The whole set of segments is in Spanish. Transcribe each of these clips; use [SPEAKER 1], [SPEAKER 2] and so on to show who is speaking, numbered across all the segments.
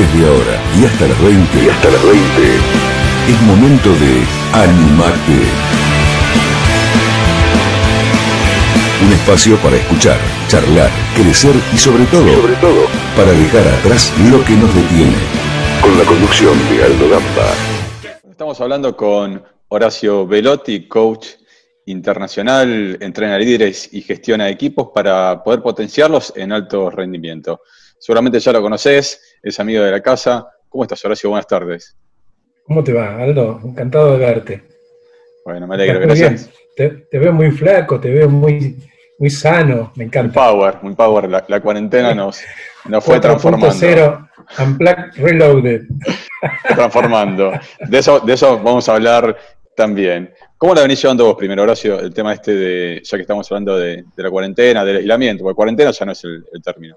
[SPEAKER 1] Desde ahora y hasta las 20. Y hasta las 20. Es momento de Animate. Un espacio para escuchar, charlar, crecer y sobre todo, sobre todo, para dejar atrás lo que nos detiene. Con la conducción de Aldo Gamba.
[SPEAKER 2] Estamos hablando con Horacio Velotti, coach internacional, entrena líderes y gestiona equipos para poder potenciarlos en alto rendimiento. Seguramente ya lo conoces, es amigo de la casa. ¿Cómo estás, Horacio? Buenas tardes.
[SPEAKER 3] ¿Cómo te va, Aldo? Encantado de verte.
[SPEAKER 2] Bueno, me alegro, gracias.
[SPEAKER 3] Te, veo muy flaco, te veo muy, muy sano, me encanta.
[SPEAKER 2] Muy power, muy power. La, cuarentena nos, nos fue transformando.
[SPEAKER 3] 0, Unplugged Reloaded.
[SPEAKER 2] transformando. De eso, de eso vamos a hablar también. ¿Cómo la venís llevando vos primero, Horacio, el tema este de, ya que estamos hablando de, la cuarentena, del aislamiento? Porque cuarentena ya no es el, término.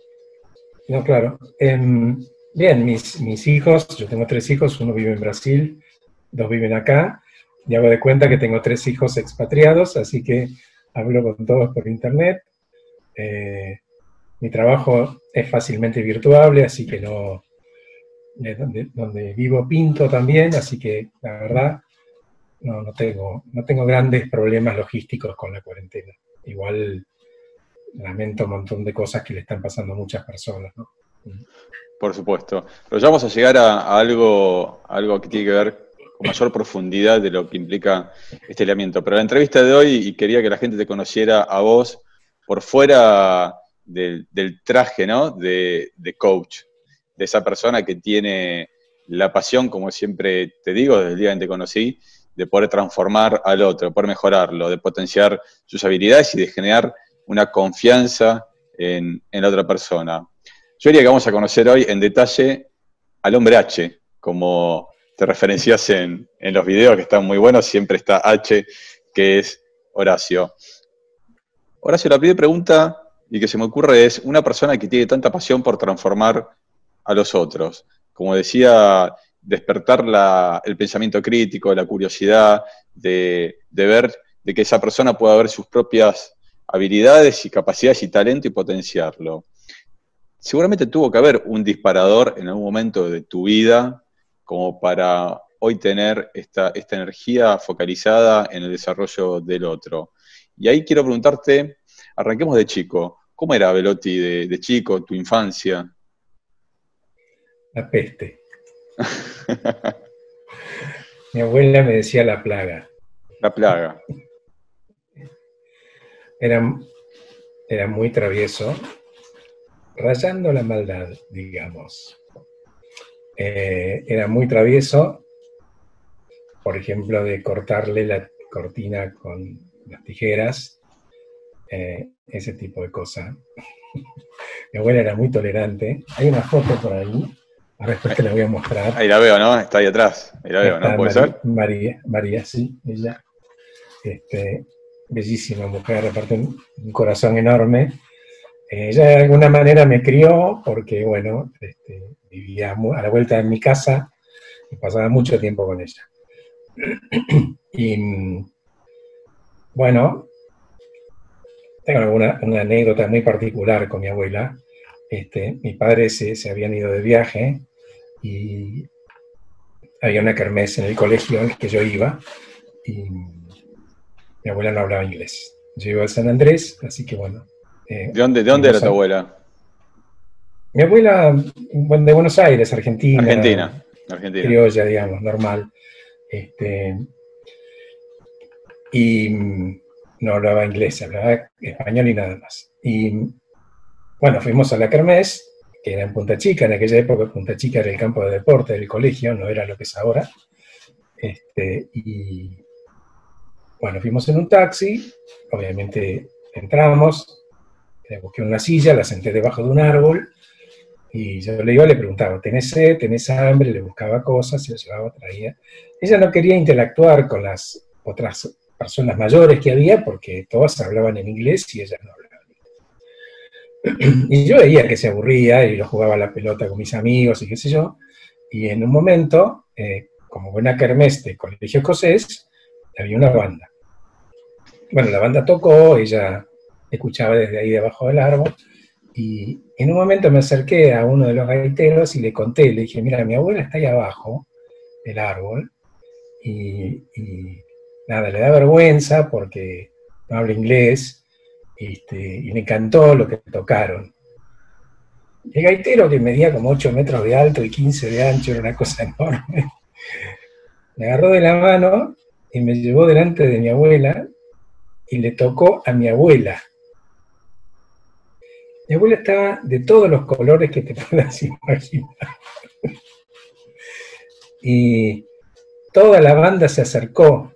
[SPEAKER 3] No, claro. Em, bien, mis, mis hijos, yo tengo tres hijos, uno vive en Brasil, dos viven acá, y hago de cuenta que tengo tres hijos expatriados, así que hablo con todos por internet. Eh, mi trabajo es fácilmente virtuable, así que no, donde, donde, vivo pinto también, así que la verdad no, no, tengo, no tengo grandes problemas logísticos con la cuarentena. Igual lamento un montón de cosas que le están pasando a muchas personas. ¿no?
[SPEAKER 2] Por supuesto. Pero ya vamos a llegar a, algo, algo que tiene que ver con mayor profundidad de lo que implica este aislamiento. Pero la entrevista de hoy, y quería que la gente te conociera a vos por fuera del, traje ¿no? de, coach, de esa persona que tiene la pasión, como siempre te digo, desde el día en que te conocí, de poder transformar al otro, de poder mejorarlo, de potenciar sus habilidades y de generar una confianza en, la otra persona. Yo diría que vamos a conocer hoy en detalle al hombre H, como te referencias en, en los videos que están muy buenos, siempre está H, que es Horacio. Horacio, la primera pregunta y que se me ocurre es, una persona que tiene tanta pasión por transformar a los otros, como decía despertar el pensamiento crítico, la curiosidad, de, ver de que esa persona pueda ver sus propias habilidades y capacidades y talento y potenciarlo. Seguramente tuvo que haber un disparador en algún momento de tu vida como para hoy tener esta, esta energía focalizada en el desarrollo del otro. Y ahí quiero preguntarte, arranquemos de chico, ¿cómo era Velotti de, de chico, tu infancia?
[SPEAKER 3] La peste. Mi abuela me decía la plaga.
[SPEAKER 2] La plaga.
[SPEAKER 3] Era, era muy travieso, rayando la maldad, digamos. Eh, era muy travieso, por ejemplo, de cortarle la cortina con las tijeras, eh, ese tipo de cosas. Mi abuela era muy tolerante. Hay una foto por ahí Ahora después te la voy a mostrar.
[SPEAKER 2] Ahí la veo, ¿no? Está ahí atrás. Ahí la veo, ¿no? ¿Puede ser?
[SPEAKER 3] María, María, sí, ella. Este, bellísima mujer, aparte un corazón enorme. Ella de alguna manera me crió porque, bueno, este, vivía a la vuelta de mi casa y pasaba mucho tiempo con ella. y bueno, tengo alguna, una anécdota muy particular con mi abuela. Este, mi padre se, se habían ido de viaje y había una kermés en el colegio al que yo iba y mi abuela no hablaba inglés. Yo iba a San Andrés, así que bueno.
[SPEAKER 2] Eh, ¿De dónde, de dónde era tu abuela?
[SPEAKER 3] Mi abuela, de Buenos Aires, Argentina.
[SPEAKER 2] Argentina, Argentina.
[SPEAKER 3] Criolla, digamos, normal. Este, y no hablaba inglés, hablaba español y nada más. Y bueno, fuimos a la kermés que era en Punta Chica, en aquella época Punta Chica era el campo de deporte del colegio, no era lo que es ahora. Este, y bueno, fuimos en un taxi, obviamente entramos, le busqué una silla, la senté debajo de un árbol, y yo le iba le preguntaba, ¿tenés sed? ¿Tenés hambre? Le buscaba cosas, se llevaba, traía. Ella no quería interactuar con las otras personas mayores que había, porque todas hablaban en inglés y ella no hablaba. Y yo veía que se aburría y lo jugaba la pelota con mis amigos y qué sé yo. Y en un momento, eh, como buena kermés de colegio escocés, había una banda. Bueno, la banda tocó, ella escuchaba desde ahí debajo del árbol, Y en un momento me acerqué a uno de los gaiteros y le conté, le dije, mira, mi abuela está ahí abajo del árbol y, nada, le da vergüenza porque no habla inglés este, y me encantó lo que tocaron. El gaitero que medía como 8 metros de alto y 15 de ancho, era una cosa enorme, me agarró de la mano y me llevó delante de mi abuela y le tocó a mi abuela. Mi abuela estaba de todos los colores que te puedas imaginar. y toda la banda se acercó.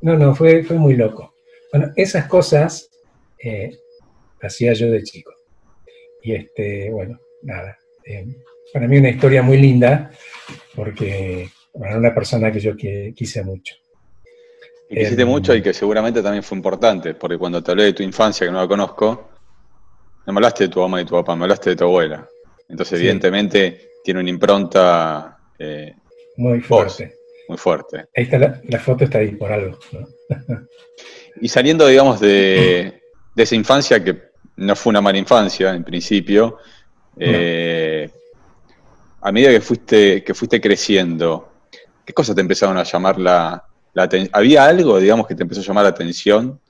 [SPEAKER 3] No, no, fue, fue muy loco. Bueno, esas cosas eh, hacía yo de chico. Y este, bueno, nada. Eh, para mí una historia muy linda, porque era una persona que yo quise mucho.
[SPEAKER 2] Y quisiste em, mucho y que seguramente también fue importante, porque cuando te hablé de tu infancia, que no la conozco, no me hablaste de tu mamá y tu papá, me hablaste de tu abuela. Entonces, evidentemente, tiene una impronta eh,
[SPEAKER 3] muy fuerte.
[SPEAKER 2] muy fuerte.
[SPEAKER 3] Ahí está la, foto, está ahí por algo.
[SPEAKER 2] y saliendo, digamos, de, esa infancia que no fue una mala infancia en principio, eh, a medida que fuiste, que fuiste creciendo, ¿qué cosas te empezaron a llamar la, la atención? ¿Había algo, digamos, que te empezó a llamar la atención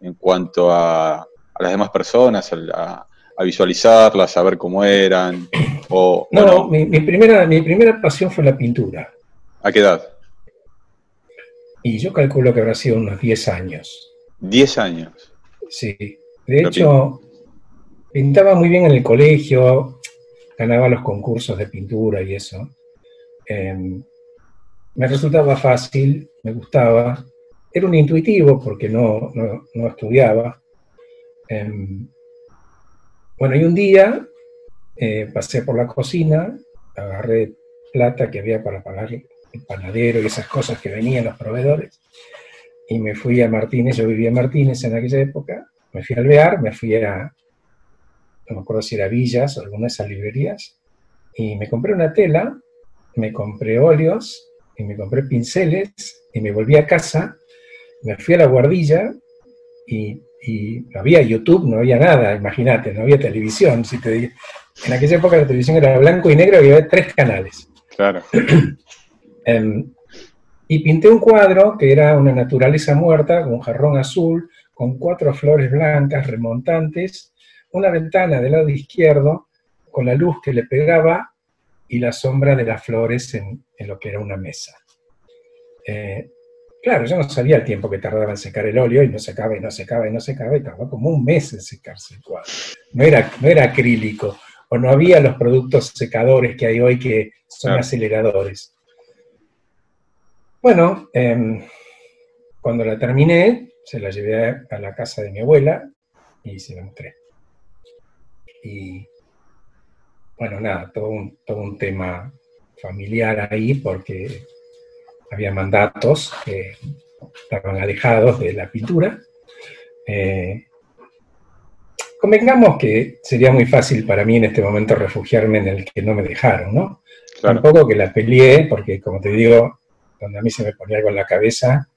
[SPEAKER 2] en cuanto a a las demás personas, a, visualizarlas, a ver cómo eran? O,
[SPEAKER 3] no, Mi, primera, mi primera pasión fue la pintura.
[SPEAKER 2] ¿A qué edad?
[SPEAKER 3] Y yo calculo que habrá sido unos 10 años.
[SPEAKER 2] ¿10 años?
[SPEAKER 3] Sí. De hecho, pintaba muy bien en el colegio, ganaba los concursos de pintura y eso. Em, me resultaba fácil, me gustaba. Era un intuitivo porque no, no estudiaba. Em, bueno, y un día eh, pasé por la cocina, agarré plata que había para pagar el panadero y esas cosas que venían los proveedores, y me fui a Martínez, yo vivía en Martínez en aquella época, me fui a alvear, me fui a, no me acuerdo si era Villas o alguna de y me compré una tela, me compré óleos, y me compré pinceles, y me volví a casa, me fui a la guardilla, y y no había YouTube, no había nada, imagínate, no había televisión. Si te, en aquella época la televisión era blanco y negro y había tres canales.
[SPEAKER 2] Claro.
[SPEAKER 3] Em, y pinté un cuadro que era una naturaleza muerta, con un jarrón azul, con cuatro flores blancas remontantes, una ventana del lado izquierdo, con la luz que le pegaba y la sombra de las flores en, lo que era una mesa. Eh, Claro, yo no sabía el tiempo que tardaba en secar el óleo y no secaba y no secaba y no secaba y tardó como un mes en secarse el cuadro. No era, no era acrílico o no había los productos secadores que hay hoy que son aceleradores. Bueno, em, cuando la terminé, se la llevé a la casa de mi abuela y se la mostré. Y bueno, nada, todo un, todo un tema familiar ahí porque había mandatos que estaban alejados de la pintura. Eh, convengamos que sería muy fácil para mí en este momento refugiarme en el que no me dejaron, ¿no? Tampoco que la peleé, porque como te digo, cuando a mí se me ponía algo en la cabeza,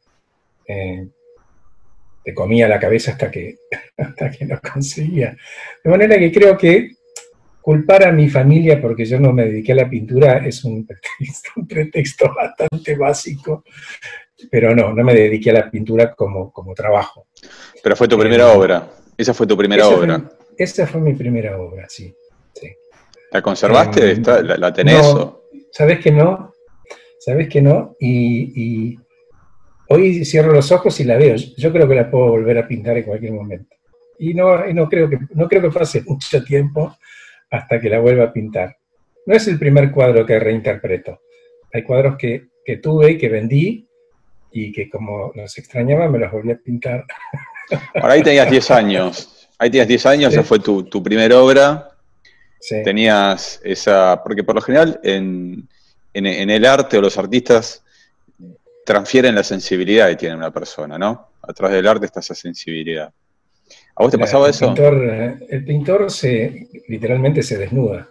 [SPEAKER 3] eh, te comía la cabeza hasta que, hasta que lo conseguía. De manera que creo que culpar a mi familia porque yo no me dediqué a la pintura es un pretexto, bastante básico, pero no, no me dediqué a la pintura como, como trabajo.
[SPEAKER 2] Pero fue tu primera eh, obra, esa fue tu primera obra.
[SPEAKER 3] esa fue mi primera obra, sí.
[SPEAKER 2] ¿La conservaste? Eh, ¿La, tenés?
[SPEAKER 3] ¿Sabes que no? ¿Sabes que no? Y, hoy cierro los ojos y la veo. Yo creo que la puedo volver a pintar en cualquier momento. Y no, no, creo, que, no creo que pase mucho tiempo hasta que la vuelva a pintar. No es el primer cuadro que reinterpreto. Hay cuadros que, tuve y que vendí y que como los extrañaba me los volví a pintar.
[SPEAKER 2] Ahora ahí tenías 10 años. Ahí tenías 10 años, esa fue tu, primera obra. Tenías esa. Porque por lo general en, el arte o los artistas transfieren la sensibilidad que tiene una persona, ¿no? A través del arte está esa sensibilidad. ¿A vos te pasaba eso?
[SPEAKER 3] Eh, el pintor se, literalmente se desnuda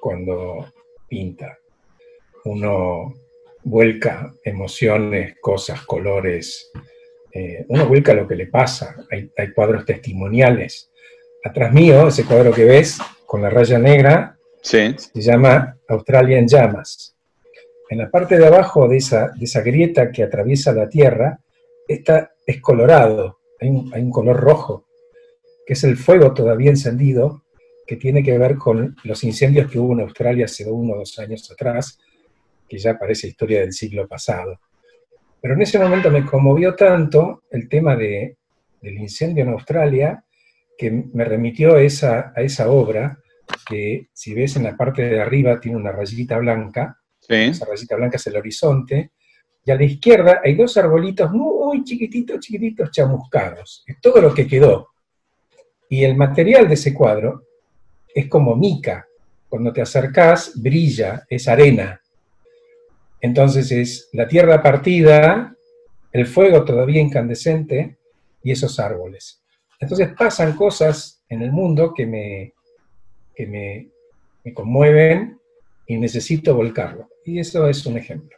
[SPEAKER 3] cuando pinta. Uno vuelca emociones, cosas, colores. Eh, uno vuelca lo que le pasa. Hay, cuadros testimoniales. atrás mío, ese cuadro que ves con la raya negra, se llama Australia en llamas. En la parte de abajo de esa, de esa grieta que atraviesa la Tierra, esta es colorado, hay un, color rojo, que es el fuego todavía encendido, que tiene que ver con los incendios que hubo en Australia hace uno o dos años atrás, que ya parece historia del siglo pasado. Pero en ese momento me conmovió tanto el tema de, del incendio en Australia que me remitió a esa, a esa obra, que si ves en la parte de arriba tiene una rayita blanca, esa rayita blanca es el horizonte, y a la izquierda hay dos arbolitos muy chiquititos, chiquititos, chamuscados. Es todo lo que quedó. Y el material de ese cuadro es como mica. Cuando te acercás, brilla, es arena. Entonces es la tierra partida, el fuego todavía incandescente y esos árboles. Entonces pasan cosas en el mundo que me, que me, me conmueven y necesito volcarlo. Y eso es un ejemplo.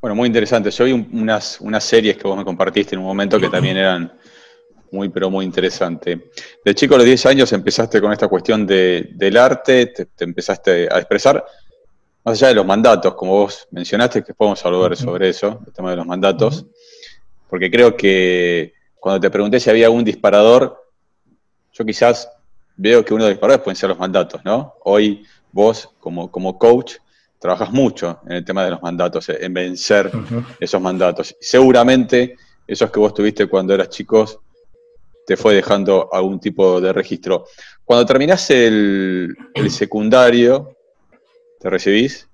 [SPEAKER 2] Bueno, muy interesante. Yo vi unas, unas series que vos me compartiste en un momento que también eran muy, pero muy interesantes. De chico a los 10 años empezaste con esta cuestión del arte, te, empezaste a expresar, más allá de los mandatos, como vos mencionaste, que podemos hablar sobre eso, el tema de los mandatos, porque creo que cuando te pregunté si había algún disparador, yo quizás veo que uno de los disparadores pueden ser los mandatos, ¿no? Hoy vos, como, como coach, trabajas mucho en el tema de los mandatos, en vencer esos mandatos. Seguramente esos que vos tuviste cuando eras chicos te fue dejando algún tipo de registro. Cuando terminaste el, secundario, te recibís,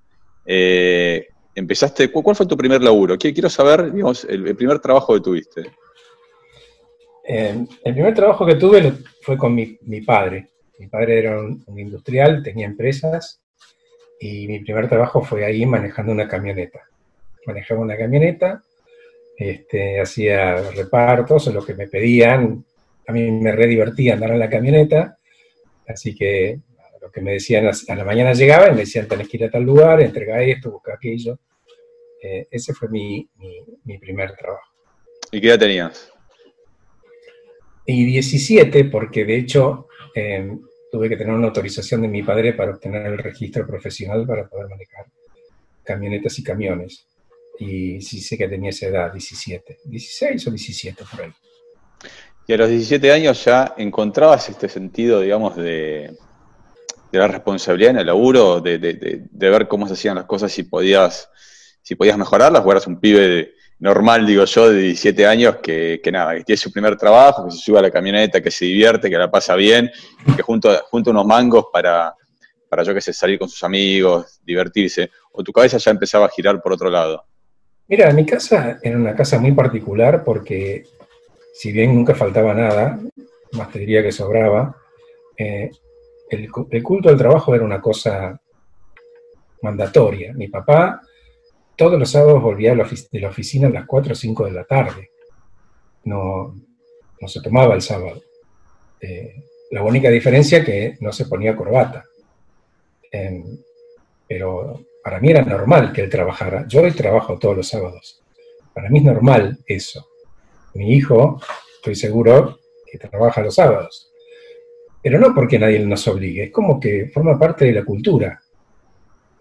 [SPEAKER 2] eh, empezaste, ¿cuál fue tu primer laburo? Quiero saber, digamos, el, primer trabajo que tuviste.
[SPEAKER 3] el primer trabajo que tuve fue con mi, padre. Mi padre era un industrial, tenía empresas y mi primer trabajo fue ahí manejando una camioneta. Manejaba una camioneta, este, hacía repartos, lo que me pedían, a mí me re divertía andar en la camioneta, así que lo que me decían a la mañana llegaba y me decían tenés que ir a tal lugar, entrega esto, busca aquello. Eh, ese fue mi, mi, primer trabajo.
[SPEAKER 2] ¿Y qué edad tenías?
[SPEAKER 3] Y 17, porque de hecho em, tuve que tener una autorización de mi padre para obtener el registro profesional para poder manejar camionetas y camiones. Y sí sé que tenía esa edad, 17, 16 o 17 por ahí.
[SPEAKER 2] Y a los 17 años ya encontrabas este sentido, digamos, de, la responsabilidad en el laburo, de, ver cómo se hacían las cosas, si podías, si podías mejorarlas, o eras un pibe normal, digo yo, de 17 años, que, nada, que tiene su primer trabajo, que se sube a la camioneta, que se divierte, que la pasa bien, que junta unos mangos para, para, yo qué sé, salir con sus amigos, divertirse, o tu cabeza ya empezaba a girar por otro lado.
[SPEAKER 3] Mira, mi casa era una casa muy particular porque, si bien nunca faltaba nada, más te diría que sobraba, eh, el, el culto del trabajo era una cosa mandatoria. Mi papá todos los sábados volvía de la oficina a las 4 o 5 de la tarde. No, no se tomaba el sábado. Eh, la única diferencia es que no se ponía corbata. Em, pero para mí era normal que él trabajara. Yo hoy trabajo todos los sábados. Para mí es normal eso. Mi hijo, estoy seguro, que trabaja los sábados. Pero no porque nadie nos obligue, es como que forma parte de la cultura.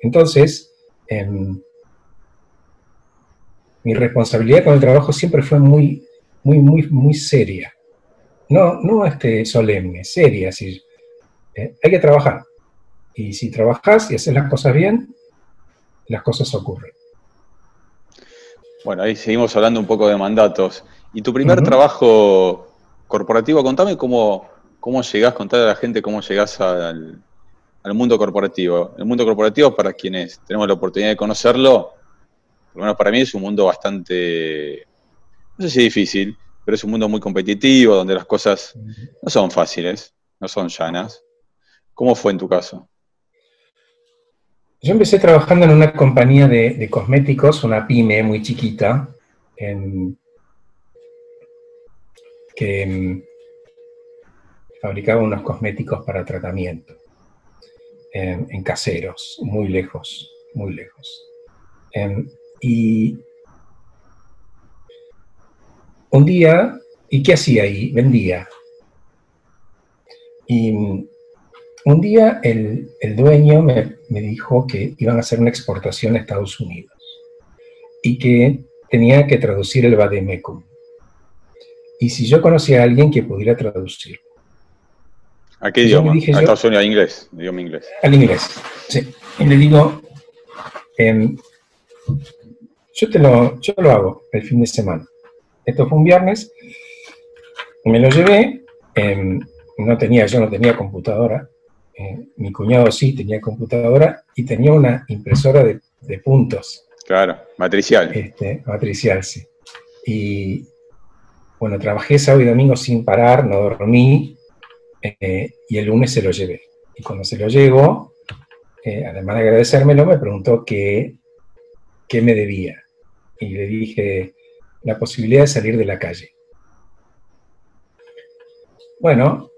[SPEAKER 3] Entonces, em, mi responsabilidad con el trabajo siempre fue muy, muy, muy, muy seria. No, no este, solemne, seria, así. Eh, hay que trabajar. Y si trabajas y haces las cosas bien, las cosas ocurren.
[SPEAKER 2] Bueno, ahí seguimos hablando un poco de mandatos. ¿Y tu primer trabajo corporativo? Contame cómo, cómo llegás, contarle a la gente cómo llegás al, al mundo corporativo. El mundo corporativo, para quienes tenemos la oportunidad de conocerlo, por lo menos para mí es un mundo bastante, no sé si difícil, pero es un mundo muy competitivo, donde las cosas no son fáciles, no son llanas. ¿Cómo fue en tu caso?
[SPEAKER 3] Yo empecé trabajando en una compañía de, cosméticos, una pyme muy chiquita, mm, fabricaba unos cosméticos para tratamiento, en, caseros, muy lejos, muy lejos. Y un día, ¿y qué hacía ahí? Vendía. Y un día el, dueño me, dijo que iban a hacer una exportación a Estados Unidos y que tenía que traducir el Bademecum. Y si yo conocía a alguien que pudiera traducir.
[SPEAKER 2] ¿A qué idioma? a Estados Unidos, a inglés, idioma inglés.
[SPEAKER 3] Al inglés, sí. Y le digo, em, yo, te lo, yo lo hago el fin de semana. Esto fue un viernes, me lo llevé, em, no tenía, yo no tenía computadora, eh, mi cuñado sí tenía computadora y tenía una impresora de, puntos.
[SPEAKER 2] Claro, matricial.
[SPEAKER 3] Este, matricial, sí. Y bueno, trabajé sábado y domingo sin parar, no dormí, eh, y el lunes se lo llevé. Y cuando se lo llevo, eh, además de agradecérmelo, me preguntó qué, qué me debía. Y le dije la posibilidad de salir de la calle. Bueno,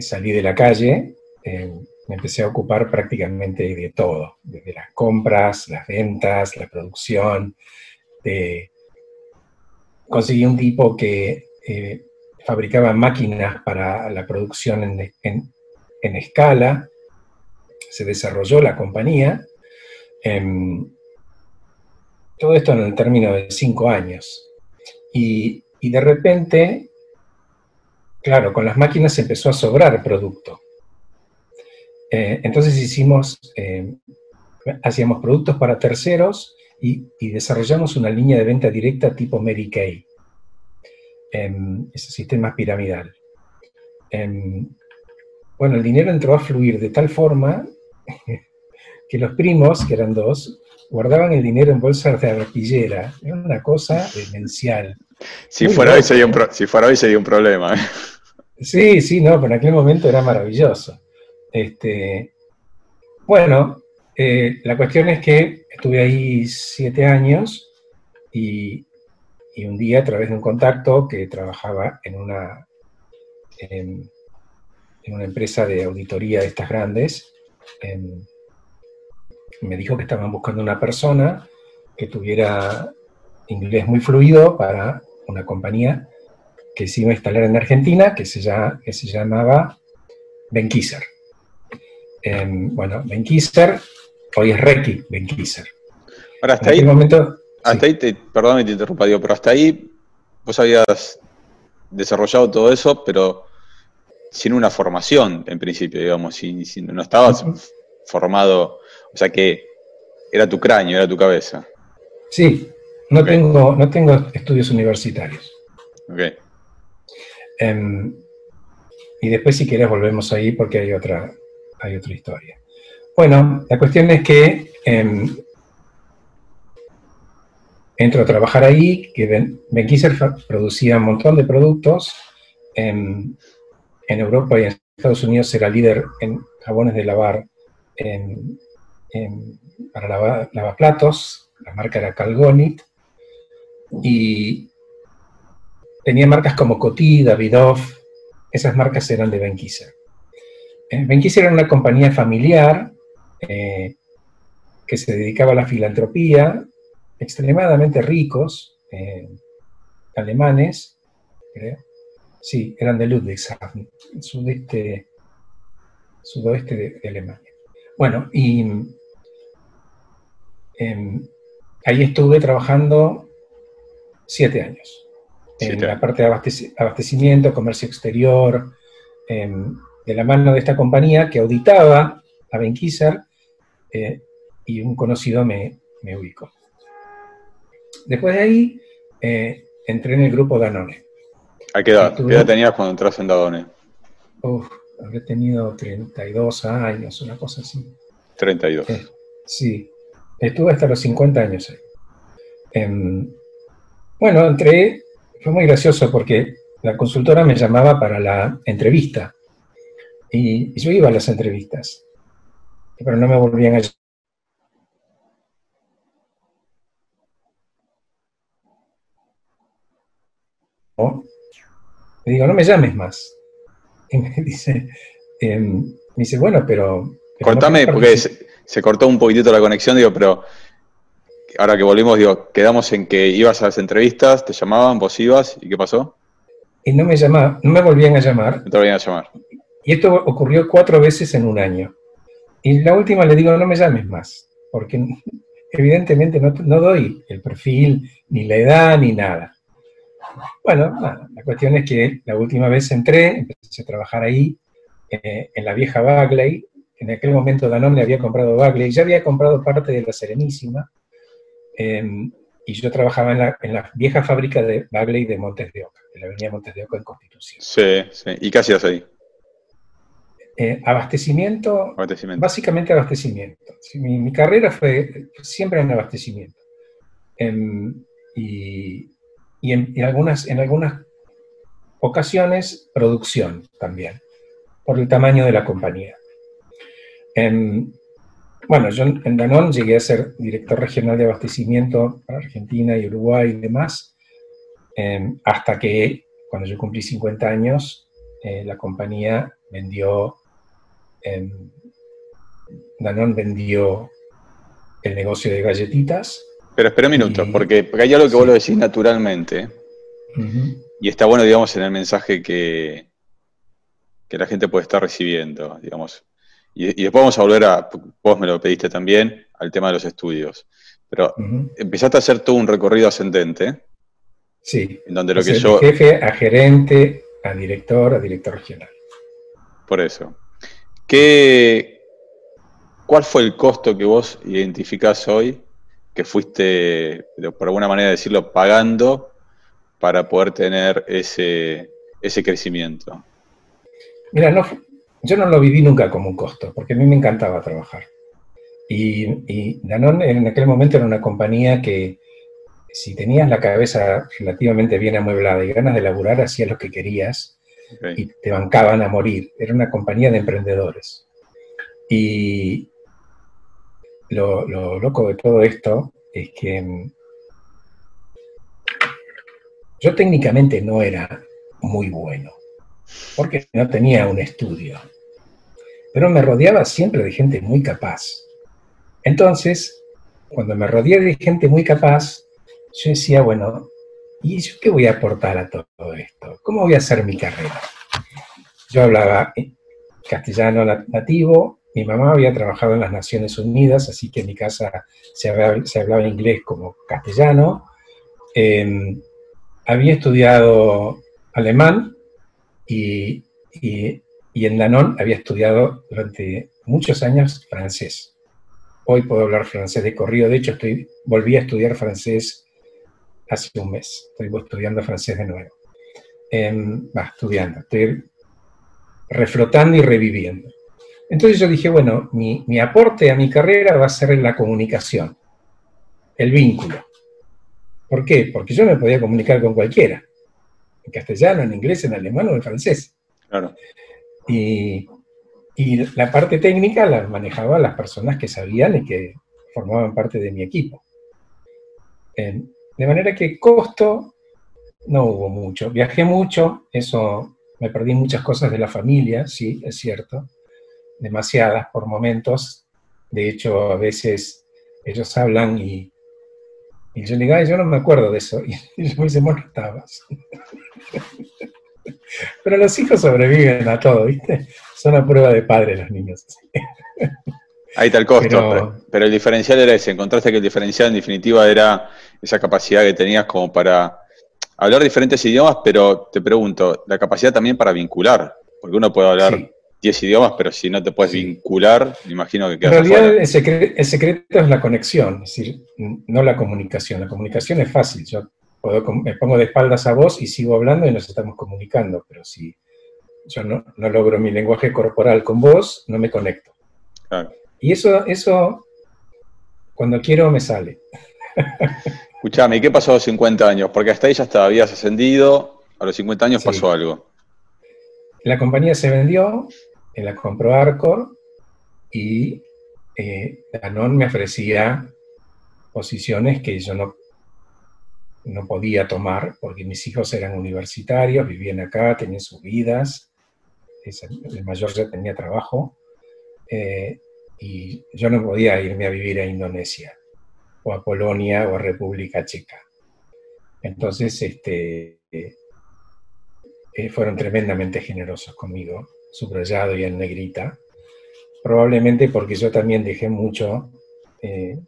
[SPEAKER 3] salí de la calle, eh, me empecé a ocupar prácticamente de todo, desde las compras, las ventas, la producción. Conseguí un tipo que eh, fabricaba máquinas para la producción en, escala, se desarrolló la compañía. Em, todo esto en el término de cinco años. Y, de repente, claro, con las máquinas empezó a sobrar producto. Eh, entonces hicimos, eh, hacíamos productos para terceros y, desarrollamos una línea de venta directa tipo Mary Kay, ese sistema piramidal. Em, bueno, el dinero entró a fluir de tal forma que los primos, que eran dos, guardaban el dinero en bolsas de arpillera. Era una cosa demencial.
[SPEAKER 2] Si fuera, hoy sería un si fuera hoy sería un problema. ¿eh?
[SPEAKER 3] Sí, sí, no, pero en aquel momento era maravilloso. Este, bueno, eh, la cuestión es que estuve ahí siete años y, un día a través de un contacto que trabajaba en una, en, una empresa de auditoría de estas grandes, em, me dijo que estaban buscando una persona que tuviera inglés muy fluido para una compañía que se iba a instalar en Argentina, que se, que se llamaba Benkiser bueno, Benkiser, hoy es Reiki Benkiser.
[SPEAKER 2] Ahora, hasta ahí, momento, hasta ahí te, perdón te interrumpa, digo, pero hasta ahí vos habías desarrollado todo eso, pero sin una formación en principio, digamos, si, no estabas formado, o sea que era tu cráneo, era tu cabeza.
[SPEAKER 3] Sí, no, tengo, no tengo estudios universitarios.
[SPEAKER 2] Ok.
[SPEAKER 3] Em, y después si quieres volvemos ahí porque hay otra, hay otra historia. Bueno, la cuestión es que em, entro a trabajar ahí, que Ben, producía un montón de productos. En, Europa y en Estados Unidos era líder en jabones de lavar para lavar, lavaplatos, la marca era Calgonit, y tenía marcas como Coty, Davidoff, esas marcas eran de Ben eh, Benkiser era una compañía familiar eh, que se dedicaba a la filantropía, extremadamente ricos, eh, alemanes, creo. Sí, eran de Ludwigshafen, sudeste, sudoeste de, Alemania. Bueno, y em, ahí estuve trabajando siete años. en la parte de abastecimiento, comercio exterior, em, de la mano de esta compañía que auditaba a Benkiser eh, y un conocido me, me, ubicó. Después de ahí eh, entré en el grupo Danone.
[SPEAKER 2] ¿A qué edad? ¿Qué edad tenías cuando entraste en Danone?
[SPEAKER 3] Uf, habré tenido 32 años, una cosa así.
[SPEAKER 2] 32.
[SPEAKER 3] Eh, sí, estuve hasta los 50 años ahí. Em, bueno, entré, fue muy gracioso porque la consultora me llamaba para la entrevista y, yo iba a las entrevistas, pero no me volvían a Le digo, no me llames más. Y me dice, em, me dice bueno, pero...
[SPEAKER 2] Cortame, porque se, cortó un poquitito la conexión, digo, pero ahora que volvimos, digo, quedamos en que ibas a las entrevistas, te llamaban, vos ibas, ¿y qué pasó?
[SPEAKER 3] Y no me llamaban, no me volvían a llamar.
[SPEAKER 2] No te volvían a llamar.
[SPEAKER 3] Y esto ocurrió cuatro veces en un año. Y la última le digo, no me llames más, porque evidentemente no, doy el perfil, ni la edad, ni nada. Bueno, la cuestión es que la última vez entré, empecé a trabajar ahí, eh, en la vieja Bagley. En aquel momento Danone había comprado Bagley, ya había comprado parte de la Serenísima, em, y yo trabajaba en la, en la, vieja fábrica de Bagley de Montes de Oca, de la avenida Montes de Oca en Constitución.
[SPEAKER 2] Sí, sí. ¿Y qué hacías ahí?
[SPEAKER 3] Eh, abastecimiento, básicamente abastecimiento. Mi, carrera fue siempre en abastecimiento. Em, y, en, algunas, en algunas ocasiones producción también, por el tamaño de la compañía. Em, bueno, yo en Danone llegué a ser director regional de abastecimiento para Argentina y Uruguay y demás, em, hasta que cuando yo cumplí 50 años, eh, la compañía vendió Danone vendió el negocio de galletitas.
[SPEAKER 2] Pero espera un minuto, porque, hay algo que vos lo decís naturalmente. Y está bueno, digamos, en el mensaje que, que la gente puede estar recibiendo, digamos. Y, después vamos a volver a, vos me lo pediste también, al tema de los estudios. Pero empezaste a hacer todo un recorrido ascendente.
[SPEAKER 3] Sí.
[SPEAKER 2] En donde lo que yo.
[SPEAKER 3] jefe a gerente, a director, a director regional.
[SPEAKER 2] Por eso. ¿Qué, ¿Cuál fue el costo que vos identificás hoy que fuiste, por alguna manera decirlo, pagando para poder tener ese, ese crecimiento?
[SPEAKER 3] Mira, no, yo no lo viví nunca como un costo, porque a mí me encantaba trabajar. Y, y Danone en aquel momento era una compañía que si tenías la cabeza relativamente bien amueblada y ganas de laburar, hacías lo que querías y te bancaban a morir. Era una compañía de emprendedores. Y lo, loco de todo esto es que mm, yo técnicamente no era muy bueno, porque no tenía un estudio, pero me rodeaba siempre de gente muy capaz. Entonces, cuando me rodeé de gente muy capaz, yo decía, bueno, ¿Y yo qué voy a aportar a todo esto? ¿Cómo voy a hacer mi carrera? Yo hablaba castellano nativo, mi mamá había trabajado en las Naciones Unidas, así que en mi casa se hablaba, inglés como castellano. Em, había estudiado alemán y, en Danón había estudiado durante muchos años francés. Hoy puedo hablar francés de corrido, de hecho estoy, volví a estudiar francés hace un mes. Estoy estudiando francés de nuevo. Em, va, estudiando. Estoy reflotando y reviviendo. Entonces yo dije, bueno, mi, mi, aporte a mi carrera va a ser en la comunicación, el vínculo. ¿Por qué? Porque yo me podía comunicar con cualquiera, en castellano, en inglés, en alemán o en francés.
[SPEAKER 2] Claro.
[SPEAKER 3] Y, y la parte técnica la manejaba las personas que sabían y que formaban parte de mi equipo. Em, de manera que costo no hubo mucho. Viajé mucho, eso me perdí muchas cosas de la familia, sí, es cierto. Demasiadas por momentos. De hecho, a veces ellos hablan y, yo le digo, yo no me acuerdo de eso. Y yo me dice, bueno, estabas. Pero los hijos sobreviven a todo, ¿viste? Son a prueba de padre los niños.
[SPEAKER 2] Ahí está el costo, pero, el diferencial era ese. Encontraste que el diferencial en definitiva era esa capacidad que tenías como para hablar diferentes idiomas, pero te pregunto, la capacidad también para vincular, porque uno puede hablar 10 idiomas, pero si no te puedes vincular, me imagino que
[SPEAKER 3] quedas En realidad el, secreto, es la conexión, es decir, no la comunicación. La comunicación es fácil, yo me pongo de espaldas a vos y sigo hablando y nos estamos comunicando, pero si yo no, no logro mi lenguaje corporal con vos, no me conecto. Claro. Y eso, eso, cuando quiero, me sale.
[SPEAKER 2] Escuchame, ¿y qué pasó a los 50 años? Porque hasta ahí ya estaba, habías ascendido, a los 50 años pasó algo.
[SPEAKER 3] La compañía se vendió, la compró Arcor y eh, Danone me ofrecía posiciones que yo no, no podía tomar porque mis hijos eran universitarios, vivían acá, tenían sus vidas, el mayor ya tenía trabajo. Eh, y yo no podía irme a vivir a Indonesia, o a Polonia, o a República Checa. Entonces, este, eh, fueron tremendamente generosos conmigo subrayado y en negrita, probablemente porque yo también dejé mucho, eh,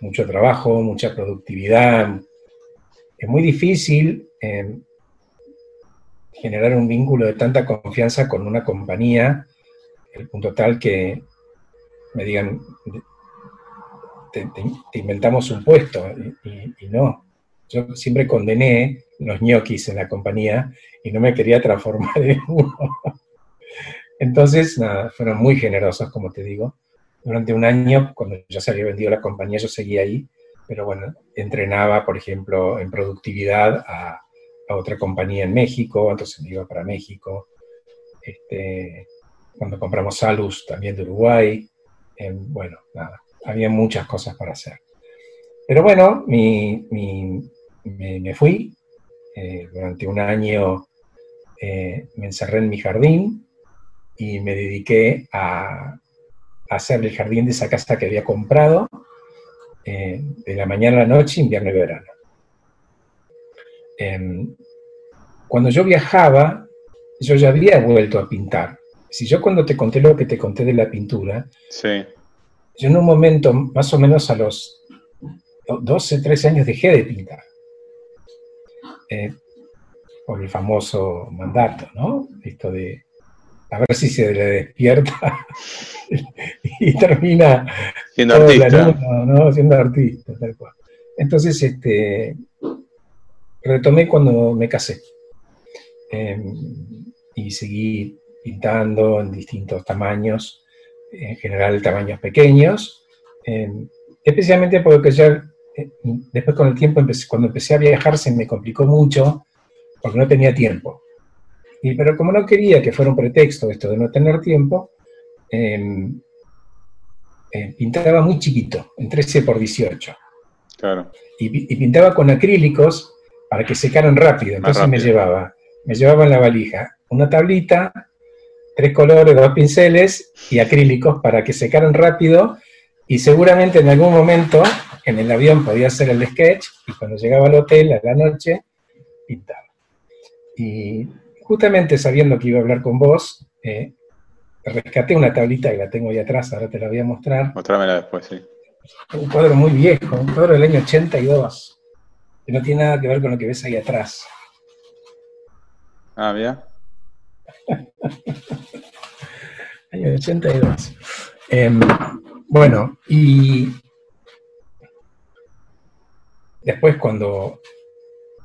[SPEAKER 3] mucho trabajo, mucha productividad. Es muy difícil eh, generar un vínculo de tanta confianza con una compañía, el punto tal que me digan, te, inventamos un puesto, y, no. Yo siempre condené los ñoquis en la compañía y no me quería transformar en uno. Entonces, nada, fueron muy generosos, como te digo. Durante un año, cuando ya se había vendido la compañía, yo seguía ahí, pero bueno, entrenaba, por ejemplo, en productividad a, otra compañía en México, entonces me iba para México. Este, cuando compramos Salus, también de Uruguay. Bueno, nada, había muchas cosas para hacer. Pero bueno, me, fui. Eh, durante un año eh, me encerré en mi jardín y me dediqué a, hacer el jardín de esa casa que había comprado eh, de la mañana a la noche, invierno y verano. Em, cuando yo viajaba, yo ya había vuelto a pintar. Si yo cuando te conté lo que te conté de la pintura,
[SPEAKER 2] sí.
[SPEAKER 3] yo en un momento, más o menos a los 12, 13 años, dejé de pintar. Eh, por el famoso mandato, ¿no? Esto de a ver si se le despierta y termina
[SPEAKER 2] siendo artista.
[SPEAKER 3] ¿no? Siendo artista, tal cual. Entonces, este, retomé cuando me casé. Em, y seguí pintando en distintos tamaños, en general tamaños pequeños, em, especialmente porque ya eh, después con el tiempo, cuando empecé a viajar se me complicó mucho porque no tenía tiempo. Y, pero como no quería que fuera un pretexto esto de no tener tiempo, em, eh, pintaba muy chiquito, en 13 por 18.
[SPEAKER 2] Claro.
[SPEAKER 3] Y, pintaba con acrílicos para que secaran rápido. Entonces me llevaba, me llevaba en la valija una tablita, tres colores, dos pinceles y acrílicos para que secaran rápido. Y seguramente en algún momento en el avión podía hacer el sketch y cuando llegaba al hotel a la noche pintaba. Y justamente sabiendo que iba a hablar con vos, eh, rescaté una tablita que la tengo ahí atrás, ahora te la voy a mostrar.
[SPEAKER 2] Mostrámela después, sí.
[SPEAKER 3] Un cuadro muy viejo, un cuadro del año 82, que no tiene nada que ver con lo que ves ahí atrás.
[SPEAKER 2] Ah, mira.
[SPEAKER 3] año 82. Em, bueno, y después cuando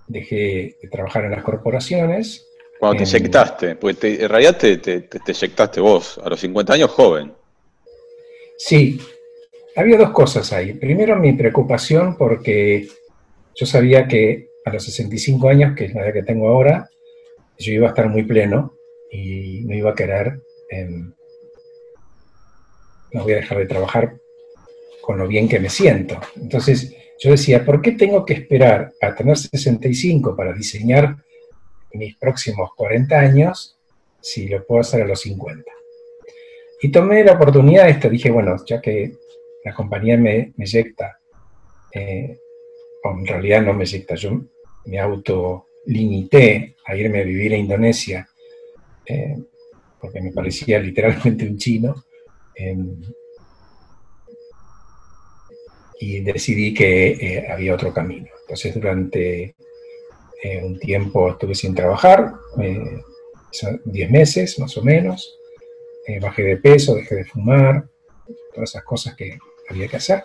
[SPEAKER 3] dejé de trabajar en las corporaciones,
[SPEAKER 2] cuando te inyectaste, porque en realidad te, te, vos, a los 50 años joven.
[SPEAKER 3] Sí, había dos cosas ahí. Primero mi preocupación porque yo sabía que a los 65 años, que es la edad que tengo ahora, yo iba a estar muy pleno y no iba a querer, no voy a dejar de trabajar con lo bien que me siento. Entonces yo decía, ¿por qué tengo que esperar a tener 65 para diseñar mis próximos 40 años si lo puedo hacer a los 50. Y tomé la oportunidad esta, dije, bueno, ya que la compañía me, me eyecta, eh, o en realidad no me eyecta, yo me autolimité a irme a vivir a Indonesia, eh, porque me parecía literalmente un chino, em, y decidí que eh, había otro camino. Entonces durante eh, un tiempo estuve sin trabajar, 10 meses más o menos, bajé de peso, dejé de fumar, todas esas cosas que había que hacer.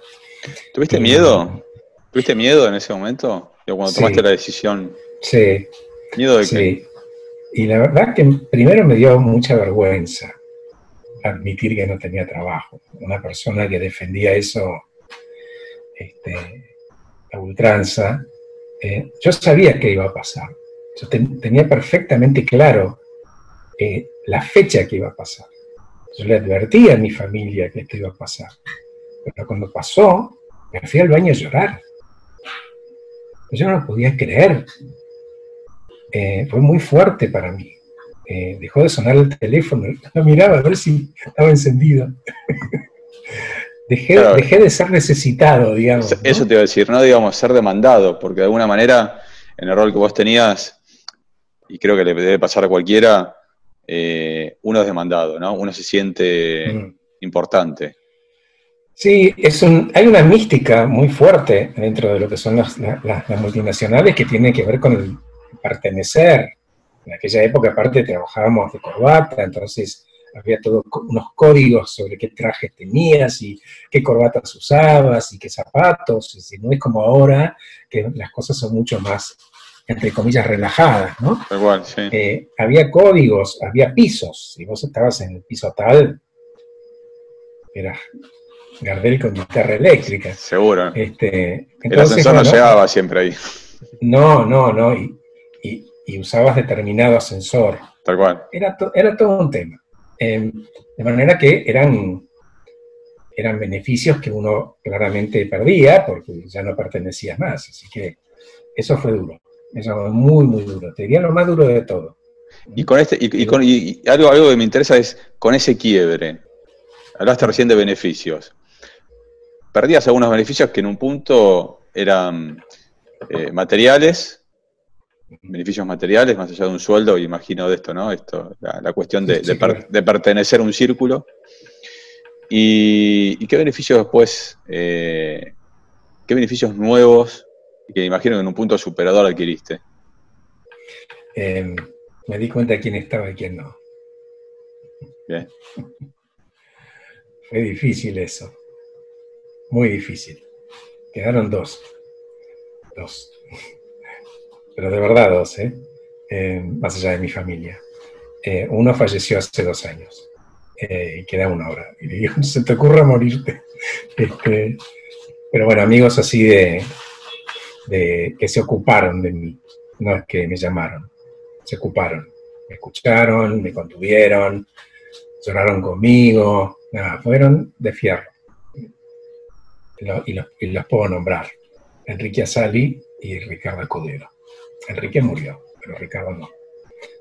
[SPEAKER 2] ¿Tuviste miedo? ¿Tuviste miedo en ese momento? Cuando tomaste la decisión.
[SPEAKER 3] Sí.
[SPEAKER 2] ¿Miedo de
[SPEAKER 3] sí. Y la verdad que primero me dio mucha vergüenza admitir que no tenía trabajo. Una persona que defendía eso este, a ultranza, eh, yo sabía que iba a pasar. Yo tenía perfectamente claro eh, la fecha que iba a pasar. Yo le advertí a mi familia que esto iba a pasar. Pero cuando pasó, me fui al baño a llorar. Yo no podía creer. Eh, fue muy fuerte para mí. dejó de sonar el teléfono. Lo miraba a ver si estaba encendido. Dejé, de ser necesitado, digamos.
[SPEAKER 2] Eso, te iba a decir, no digamos ser demandado, porque de alguna manera, en el rol que vos tenías, y creo que le debe pasar a cualquiera, eh, uno es demandado, ¿no? Uno se siente mm. importante.
[SPEAKER 3] Sí, es un, hay una mística muy fuerte dentro de lo que son las, multinacionales que tiene que ver con el pertenecer. En aquella época, aparte, trabajábamos de corbata, entonces había todos unos códigos sobre qué trajes tenías y qué corbatas usabas y qué zapatos. Y no es como ahora que las cosas son mucho más entre comillas, relajadas, ¿no?
[SPEAKER 2] Igual, sí.
[SPEAKER 3] Eh, había códigos, había pisos. Si vos estabas en el piso tal, era Gardel con guitarra eléctrica.
[SPEAKER 2] Seguro.
[SPEAKER 3] Este,
[SPEAKER 2] el ascensor no llegaba siempre ahí.
[SPEAKER 3] No, no, no. Y, usabas determinado ascensor.
[SPEAKER 2] Tal cual.
[SPEAKER 3] Era, era todo un tema. Em, de manera que eran, eran beneficios que uno claramente perdía porque ya no pertenecía más. Así que eso fue duro. Eso fue muy, muy duro. Te diría lo más duro de todo.
[SPEAKER 2] Y con este, y, con, algo, algo que me interesa es con ese quiebre. Hablaste recién de beneficios. Perdías algunos beneficios que en un punto eran eh, materiales, beneficios materiales, más allá de un sueldo, imagino de esto, ¿no? Esto, la, cuestión de, pertenecer a un círculo. ¿Y, qué beneficios después, eh, qué beneficios nuevos que imagino que en un punto superador adquiriste.
[SPEAKER 3] Em, me di cuenta de quién estaba y quién no. Bien. Fue difícil eso. Muy difícil. Quedaron dos. Dos. Pero de verdad dos, ¿eh? Em, más allá de mi familia. Eh, uno falleció hace dos años. Eh, y queda una hora. Y le digo, se te ocurra morirte. Este, pero bueno, amigos así de, que se ocuparon de mí, no es que me llamaron, se ocuparon, me escucharon, me contuvieron, lloraron conmigo, nada, fueron de fierro. Y, los, puedo nombrar, Enrique Asali y Ricardo Escudero. Enrique murió, pero Ricardo no.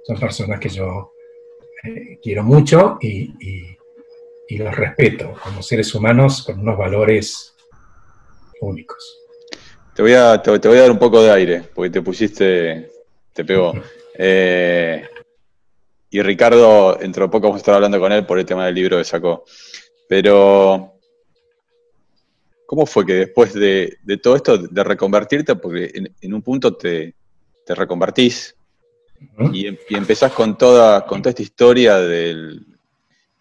[SPEAKER 3] Son personas que yo eh, quiero mucho y, y los respeto como seres humanos con unos valores únicos.
[SPEAKER 2] Te voy, a, te, voy a dar un poco de aire, porque te pusiste, te pegó. Eh, y Ricardo, dentro de poco vamos a estar hablando con él por el tema del libro que sacó. Pero, ¿cómo fue que después de, todo esto, de reconvertirte, porque en, un punto te, reconvertís y, empezás con toda, con toda esta historia del,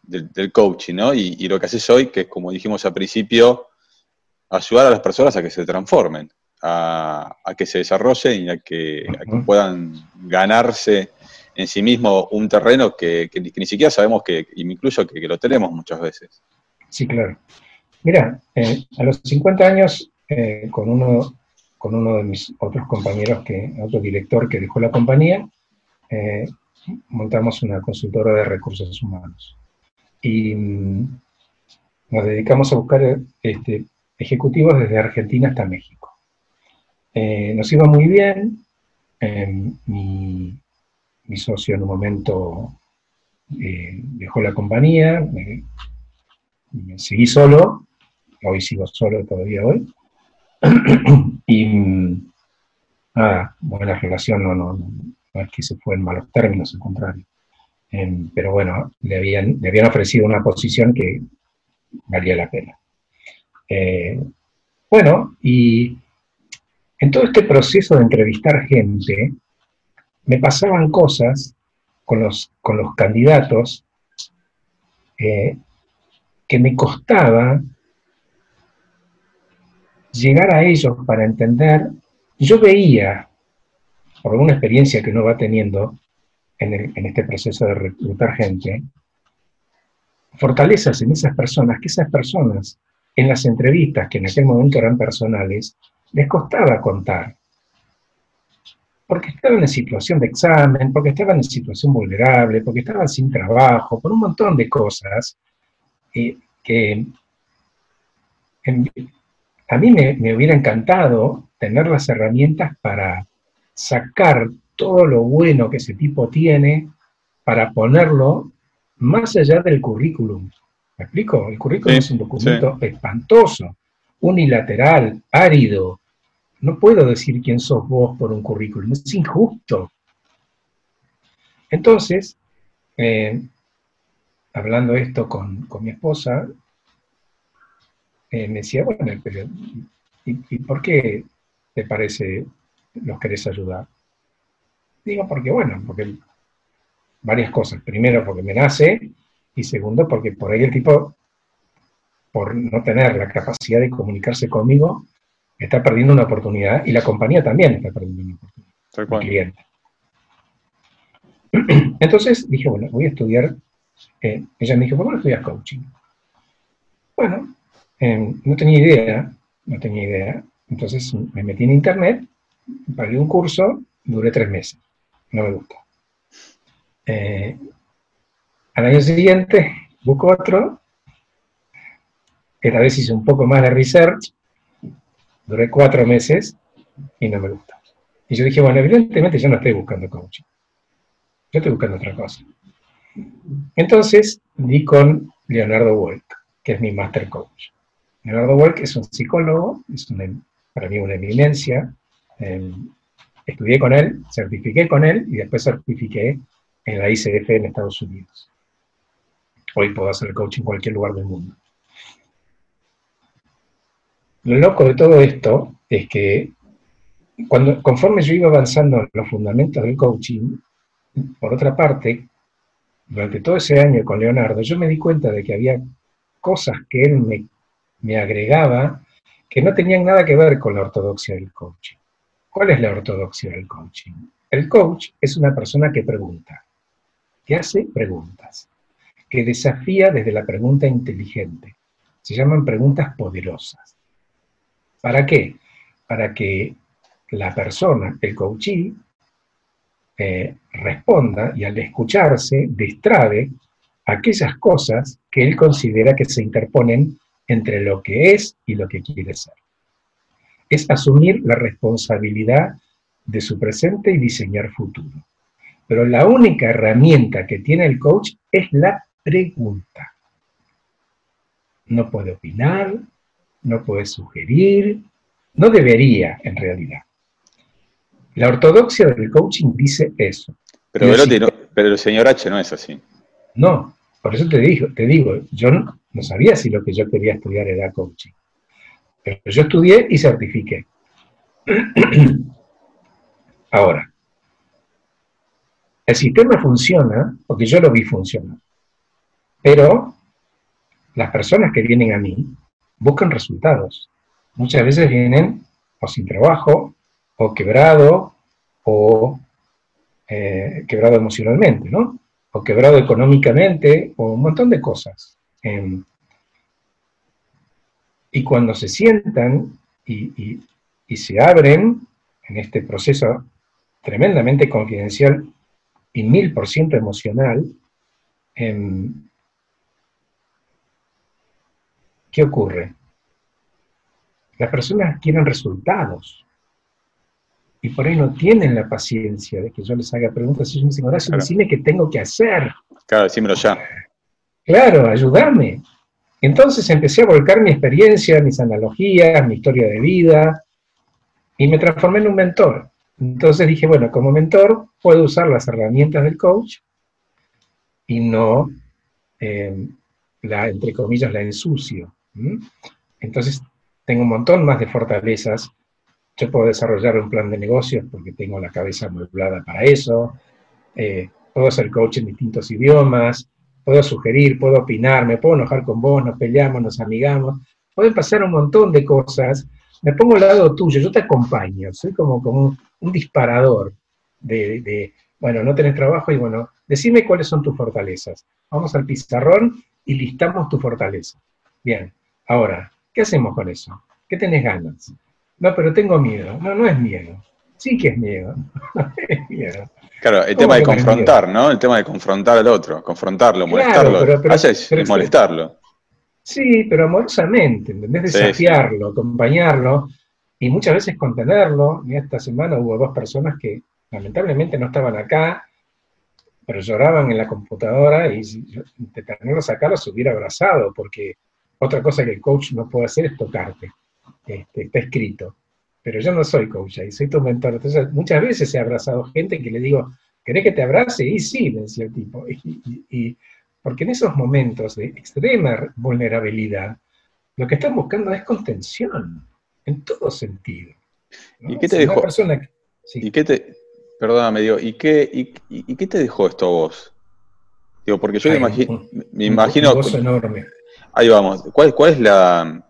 [SPEAKER 2] del, coaching, ¿no? Y, y, lo que haces hoy, que es como dijimos al principio, ayudar a las personas a que se transformen a, que se desarrollen y a que, puedan ganarse en sí mismo un terreno que, ni siquiera sabemos que, incluso que, lo tenemos muchas veces.
[SPEAKER 3] Sí, claro. Mira, eh, a los 50 años, eh, con, uno, con uno de mis otros compañeros, que, otro director que dejó la compañía, eh, montamos una consultora de recursos humanos. Y mm, nos dedicamos a buscar este, ejecutivos desde Argentina hasta México. Eh, nos iba muy bien. Eh, mi, socio en un momento eh, dejó la compañía, me, seguí solo, hoy sigo solo todavía hoy. y nada, buena relación, no, no, no, es que se fue en malos términos, al contrario. pero bueno, le habían, le habían ofrecido una posición que valía la pena. bueno, y en todo este proceso de entrevistar gente, me pasaban cosas con los, con los candidatos eh, que me costaba llegar a ellos para entender. Yo veía, por alguna experiencia que uno va teniendo en, en este proceso de reclutar gente, fortalezas en esas personas, que esas personas en las entrevistas, que en aquel momento eran personales, les costaba contar. Porque estaban en situación de examen, porque estaban en situación vulnerable, porque estaban sin trabajo, por un montón de cosas eh, que a mí me, hubiera encantado tener las herramientas para sacar todo lo bueno que ese tipo tiene para ponerlo más allá del currículum. ¿Me explico? El currículum es un documento espantoso, unilateral, árido. No puedo decir quién sos vos por un currículum, es injusto. Entonces, eh, hablando esto con, mi esposa, eh, me decía, bueno, pero ¿y, por qué te parece los querés ayudar? Digo, porque bueno, porque varias cosas. Primero, porque me nace, y segundo, porque por ahí el tipo, por no tener la capacidad de comunicarse conmigo, está perdiendo una oportunidad y la compañía también está perdiendo una oportunidad. El cliente. Entonces dije, bueno, voy a estudiar. Eh, ella me dijo, ¿por qué no estudias coaching? Bueno, em, no tenía idea, no tenía idea. Entonces me metí en internet, pagué un curso, duré tres meses. No me gustó. Eh, al año siguiente busco otro, esta vez hice un poco más de research, duré cuatro meses y no me gustó. Y yo dije, bueno, evidentemente yo no estoy buscando coaching, yo estoy buscando otra cosa. Entonces di con Leonardo Wolk, que es mi master coach. Leonardo Wolk es un psicólogo, es para mí una eminencia. Eh, estudié con él, certifiqué con él y después certifiqué en la ICF en Estados Unidos. Hoy puedo hacer coaching en cualquier lugar del mundo. Lo loco de todo esto es que cuando, conforme yo iba avanzando en los fundamentos del coaching, por otra parte, durante todo ese año con Leonardo, yo me di cuenta de que había cosas que él me, me agregaba que no tenían nada que ver con la ortodoxia del coaching. ¿Cuál es la ortodoxia del coaching? El coach es una persona que pregunta que hace preguntas, que desafía desde la pregunta inteligente. Se llaman preguntas poderosas. ¿Para qué? Para que la persona, el coachee, eh, responda y al escucharse destrabe aquellas cosas que él considera que se interponen entre lo que es y lo que quiere ser. Es asumir la responsabilidad de su presente y diseñar futuro. Pero la única herramienta que tiene el coach es la pregunta. No puede opinar, no puede sugerir, no debería en realidad. La ortodoxia del coaching dice eso.
[SPEAKER 2] Pero, pero el señor H no es así.
[SPEAKER 3] No, por eso te digo, te digo yo no, no sabía si lo que yo quería estudiar era coaching. Pero yo estudié y certifiqué. Ahora, el sistema funciona porque yo lo vi funcionar. Pero las personas que vienen a mí buscan resultados. Muchas veces vienen o sin trabajo, o quebrado, o eh, quebrado emocionalmente, ¿no? O quebrado económicamente, o un montón de cosas. Em, y cuando se sientan y se abren en este proceso tremendamente confidencial y mil por ciento emocional, em, ¿qué ocurre? Las personas quieren resultados y por ahí no tienen la paciencia de que yo les haga preguntas ellos me dicen, Horacio, claro. decime qué tengo que hacer.
[SPEAKER 2] Claro, decímelo ya.
[SPEAKER 3] Claro, ayúdame. Entonces empecé a volcar mi experiencia, mis analogías, mi historia de vida, y me transformé en un mentor. Entonces dije, bueno, como mentor puedo usar las herramientas del coach y no, eh, la, entre comillas, la ensucio. Entonces tengo un montón más de fortalezas. Yo puedo desarrollar un plan de negocios porque tengo la cabeza amueblada para eso. Eh, puedo hacer coach en distintos idiomas. Puedo sugerir, puedo opinar, me puedo enojar con vos, nos peleamos, nos amigamos. Pueden pasar un montón de cosas me pongo al lado tuyo, yo te acompaño, soy como, como un, disparador de, bueno, no tenés trabajo y bueno, decime cuáles son tus fortalezas. Vamos al pizarrón y listamos tu fortaleza. Bien, ahora, ¿qué hacemos con eso? ¿Qué tenés ganas? No, pero tengo miedo. No, no es miedo. Sí que es miedo. es
[SPEAKER 2] miedo. Claro, el tema de confrontar, ¿no? El tema de confrontar al otro, confrontarlo, molestarlo. Pero, es molestarlo.
[SPEAKER 3] Sí, pero amorosamente, ¿entendés? Desafiarlo, acompañarlo y muchas veces contenerlo. Y esta semana hubo dos personas que lamentablemente no estaban acá, pero lloraban en la computadora y de tenerlos acá los hubiera abrazado, porque otra cosa que el coach no puede hacer es tocarte. Este, está escrito. Pero yo no soy coach y soy tu mentor. Entonces, muchas veces he abrazado gente que le digo, ¿Querés que te abrace? Y sí, me decía el tipo. Y, porque en esos momentos de extrema vulnerabilidad, lo que están buscando es contención, en todo sentido.
[SPEAKER 2] ¿Y qué te dejó? ¿Y qué te, perdóname, digo, ¿y qué, y, qué te dejó esto a vos? Digo, porque yo me, imagino, me imagino. enorme. Ahí vamos. ¿Cuál, ¿Cuál es la.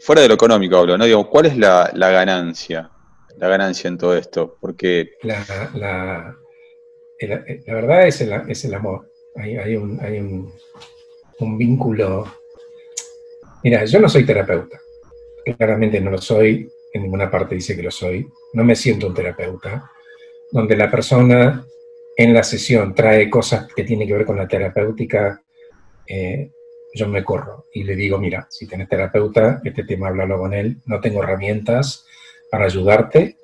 [SPEAKER 2] Fuera de lo económico hablo, ¿no? Digo, ¿cuál es la, ganancia? La ganancia en todo esto. Porque.
[SPEAKER 3] La, la, verdad es el, es el amor. Hay, un, hay un, vínculo. Mira, yo no soy terapeuta. Claramente no lo soy. En ninguna parte dice que lo soy. No me siento un terapeuta. Donde la persona en la sesión trae cosas que tienen que ver con la terapéutica, eh, yo me corro y le digo, mira, si tienes terapeuta, este tema háblalo con él, no tengo herramientas para ayudarte,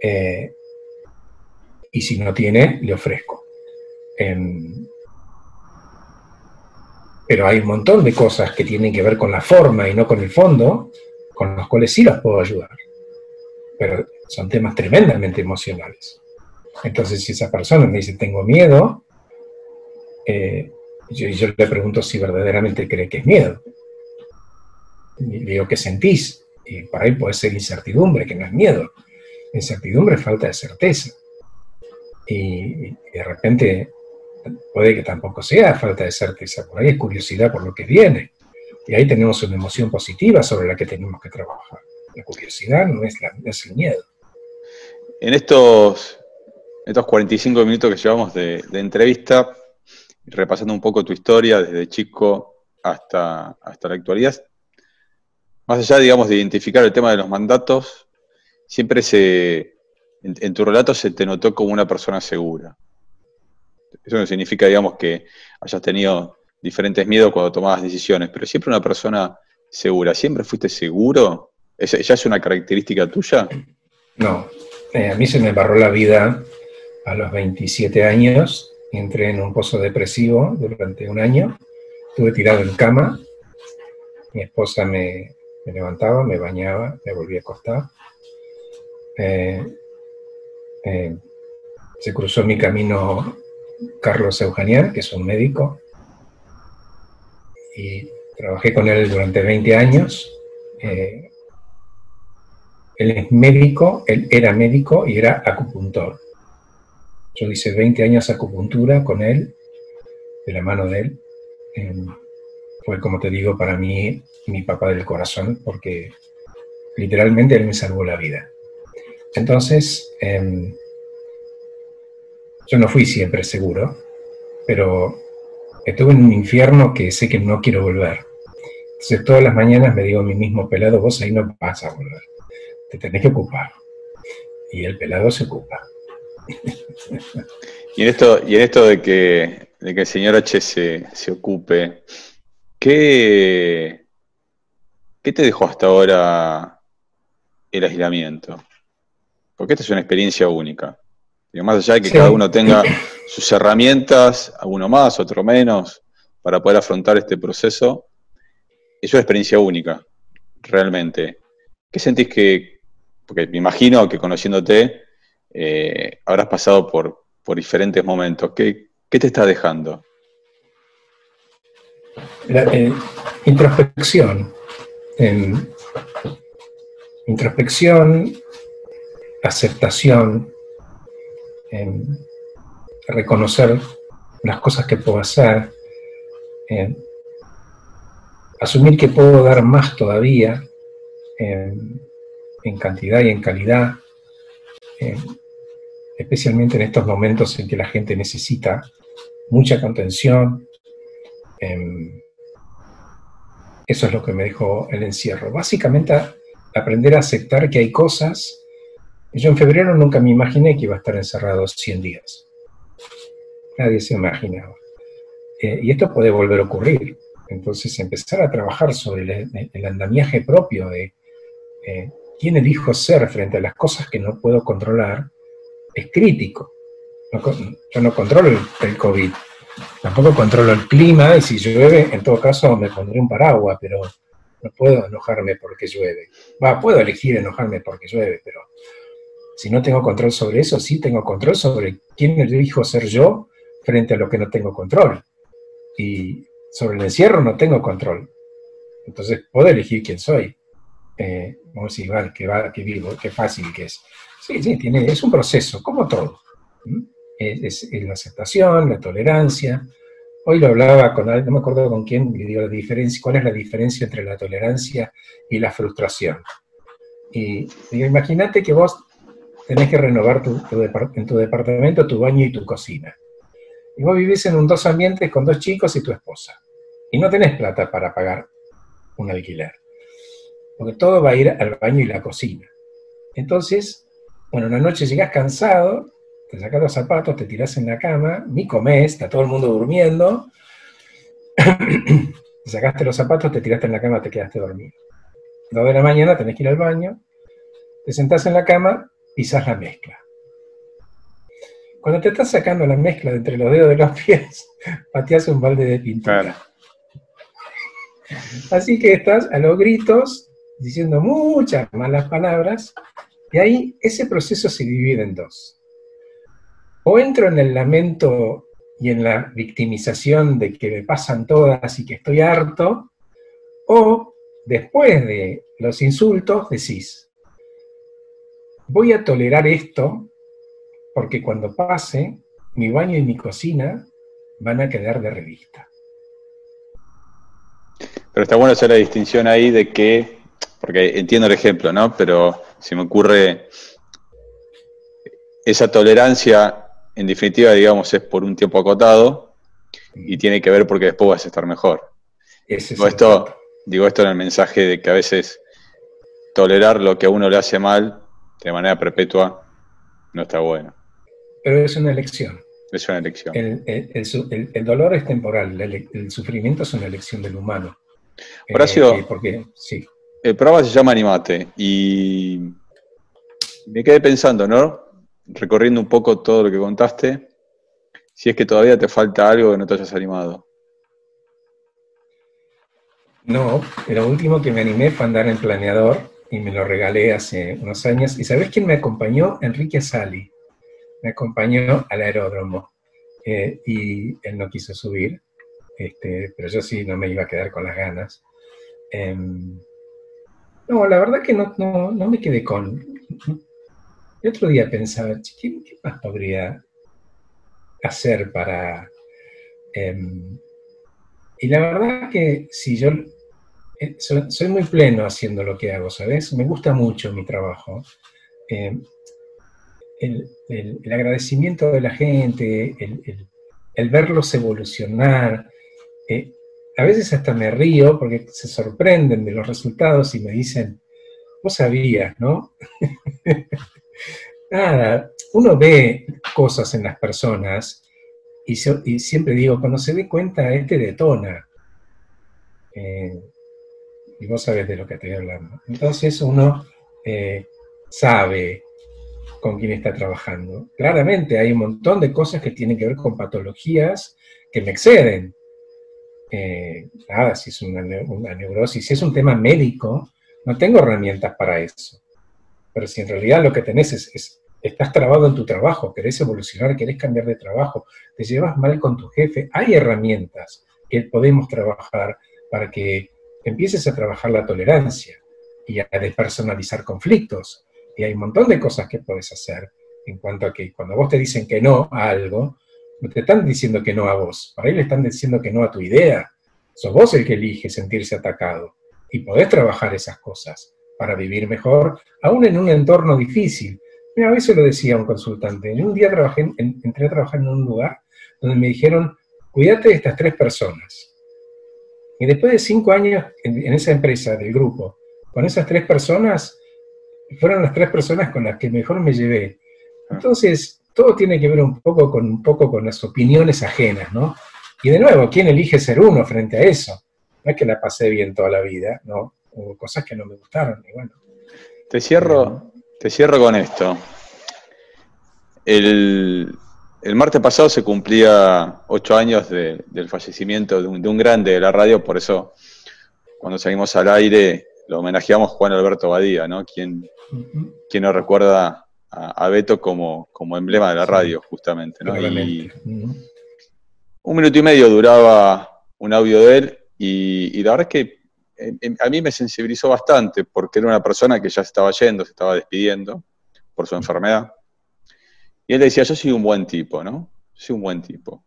[SPEAKER 3] eh, y si no tiene, le ofrezco. Em, pero hay un montón de cosas que tienen que ver con la forma y no con el fondo, con los cuales sí los puedo ayudar. Pero son temas tremendamente emocionales. Entonces, si esa persona me dice, tengo miedo, eh, yo, yo, le pregunto si verdaderamente cree que es miedo. Le digo, ¿qué sentís? Y para él puede ser incertidumbre, que no es miedo. Incertidumbre es falta de certeza y, de repente puede que tampoco sea falta de certeza, por ahí es curiosidad por lo que viene. Y ahí tenemos una emoción positiva sobre la que tenemos que trabajar. La curiosidad no es, la, es el miedo.
[SPEAKER 2] En estos, estos 45 minutos que llevamos de, entrevista, repasando un poco tu historia desde chico hasta, hasta la actualidad, más allá, digamos, de identificar el tema de los mandatos, siempre se, en, tu relato se te notó como una persona segura. Eso no significa, digamos, que hayas tenido diferentes miedos cuando tomabas decisiones, pero siempre una persona segura. ¿Siempre fuiste seguro? ¿Ya es una característica tuya?
[SPEAKER 3] No. Eh, a mí se me barró la vida a los 27 años. Entré en un pozo depresivo durante un año. Estuve tirado en cama. Mi esposa me, levantaba, me bañaba, me volvía a acostar. Eh, eh, se cruzó mi camino Carlos Eugenian, que es un médico, y trabajé con él durante 20 años. Eh, él es médico, él era médico y era acupuntor. Yo hice 20 años acupuntura con él, de la mano de él. Em, fue, como te digo, para mí mi papá del corazón, porque literalmente él me salvó la vida. Entonces, em, yo no fui siempre seguro, pero estuve en un infierno que sé que no quiero volver. Entonces todas las mañanas me digo a mí mismo, pelado, vos ahí no vas a volver, te tenés que ocupar. Y el pelado se ocupa.
[SPEAKER 2] Y en esto, y en esto de, que, de que el señor H se, se ocupe, ¿qué, ¿qué te dejó hasta ahora el aislamiento? Porque esta es una experiencia única. Y más allá de que cada uno tenga sus herramientas, alguno más, otro menos, para poder afrontar este proceso, es una experiencia única, realmente. ¿Qué sentís que, porque me imagino que conociéndote, eh, habrás pasado por, diferentes momentos, ¿qué, te está dejando?
[SPEAKER 3] Eh, introspección. introspección, aceptación, reconocer las cosas que puedo hacer, asumir que puedo dar más todavía en cantidad y en calidad, especialmente en estos momentos en que la gente necesita mucha contención. eso es lo que me dejó el encierro. Básicamente aprender a aceptar que hay cosas yo en febrero nunca me imaginé que iba a estar encerrado 100 días. Nadie se imaginaba. Eh, y esto puede volver a ocurrir. Entonces, empezar a trabajar sobre el, andamiaje propio de eh, quién elijo ser frente a las cosas que no puedo controlar es crítico. yo no controlo el, COVID, tampoco controlo el clima y si llueve, en todo caso me pondré un paraguas, pero no puedo enojarme porque llueve. Va, puedo elegir enojarme porque llueve, pero Si no tengo control sobre eso, sí tengo control sobre quién elijo ser yo frente a lo que no tengo control. Y sobre el encierro no tengo control. Entonces puedo elegir quién soy. Vamos a decir, va, vivo, qué fácil que es. Sí, sí, tiene, es un proceso, como todo. Es, la aceptación, la tolerancia. Hoy lo hablaba con no me acuerdo con quién, le digo la diferencia, cuál es la diferencia entre la tolerancia y la frustración. Y digo, imagínate que vos tenés que renovar tu, en tu departamento tu baño y tu cocina. Y vos vivís en un dos ambientes con dos chicos y tu esposa. Y no tenés plata para pagar un alquiler. Porque todo va a ir al baño y la cocina. Entonces, bueno, una noche llegás cansado, te sacas los zapatos, te tirás en la cama, ni comés, está todo el mundo durmiendo. te sacaste los zapatos, te tiraste en la cama, te quedaste dormido. Dos de la mañana tenés que ir al baño, te sentás en la cama, pisás la mezcla. Cuando te estás sacando la mezcla de entre los dedos de los pies, pateas un balde de pintura. Así que estás a los gritos diciendo muchas malas palabras, y ahí ese proceso se divide en dos. O entro en el lamento y en la victimización de que me pasan todas y que estoy harto, o después de los insultos decís, voy a tolerar esto porque cuando pase, mi baño y mi cocina van a quedar de revista.
[SPEAKER 2] Pero está bueno hacer la distinción ahí de que, porque entiendo el ejemplo, ¿no? Pero si me ocurre esa tolerancia, en definitiva, digamos, es por un tiempo acotado y tiene que ver porque después vas a estar mejor. digo, esto, digo esto en el mensaje de que a veces tolerar lo que a uno le hace mal de manera perpetua no está bueno.
[SPEAKER 3] Pero es una elección.
[SPEAKER 2] Es una elección.
[SPEAKER 3] El, dolor es temporal, el, sufrimiento es una elección del humano.
[SPEAKER 2] Horacio, eh, porque, sí. El programa se llama Animate y me quedé pensando, ¿no? Recorriendo un poco todo lo que contaste, si es que todavía te falta algo que no te hayas animado.
[SPEAKER 3] No, lo último que me animé fue andar en planeador y me lo regalé hace unos años. ¿Y sabés quién me acompañó? Enrique Sali. Me acompañó al aeródromo eh, y él no quiso subir este, pero yo sí no me iba a quedar con las ganas. Em, no, la verdad que no, me quedé con... El otro día pensaba, ¿qué, más podría hacer para... Em, y la verdad que si yo eh, soy, muy pleno haciendo lo que hago, ¿sabes? Me gusta mucho mi trabajo. Em, el, agradecimiento de la gente, el verlos evolucionar, eh, a veces hasta me río porque se sorprenden de los resultados y me dicen, vos sabías, ¿no? Nada, uno ve cosas en las personas y, siempre digo, cuando se dé cuenta, este detona. Eh, y vos sabés de lo que estoy hablando. Entonces uno eh, sabe con quién está trabajando. Claramente hay un montón de cosas que tienen que ver con patologías que me exceden eh, nada, si es una, neurosis, si es un tema médico, no tengo herramientas para eso. Pero si en realidad lo que tenés es, estás trabado en tu trabajo, querés evolucionar, querés cambiar de trabajo, te llevas mal con tu jefe, hay herramientas que podemos trabajar para que empieces a trabajar la tolerancia y a despersonalizar conflictos. Y hay un montón de cosas que puedes hacer en cuanto a que cuando vos te dicen que no a algo, no te están diciendo que no a vos, para ahí le están diciendo que no a tu idea. Sos vos el que elige sentirse atacado. Y podés trabajar esas cosas para vivir mejor, aún en un entorno difícil. Mira, a veces lo decía un consultante. Yo un día trabajé, entré a trabajar en un lugar donde me dijeron, cuídate de estas tres personas. Y después de cinco años en, esa empresa, del grupo, con esas tres personas, fueron las tres personas con las que mejor me llevé. Entonces, todo tiene que ver un poco con, un poco con las opiniones ajenas, ¿no? Y de nuevo, ¿quién elige ser uno frente a eso? No es que la pasé bien toda la vida, ¿no? Hubo cosas que no me gustaron, y bueno.
[SPEAKER 2] Te cierro, te cierro con esto. El, martes pasado se cumplía ocho años del fallecimiento de un, grande de la radio, por eso cuando salimos al aire lo homenajeamos Juan Alberto Badía, ¿no? Quien, quien nos recuerda a, Beto como, como, emblema de la radio, justamente. un minuto y medio duraba un audio de él y, la verdad es que a mí me sensibilizó bastante porque era una persona que ya se estaba yendo, se estaba despidiendo por su enfermedad. Y él decía, yo soy un buen tipo, ¿no? soy un buen tipo.